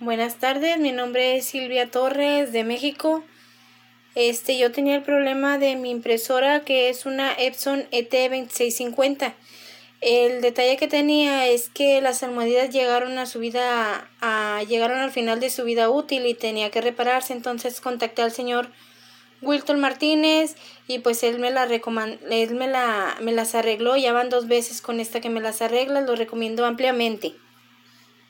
Buenas tardes, mi nombre es Silvia Torres de México. Este, yo tenía el problema de mi impresora que es una Epson ET2650. El detalle que tenía es que las almohadillas llegaron a su vida, a, llegaron al final de su vida útil y tenía que repararse. Entonces contacté al señor Wilton Martínez y pues él me la él me la me las arregló. Ya van dos veces con esta que me las arregla, lo recomiendo ampliamente.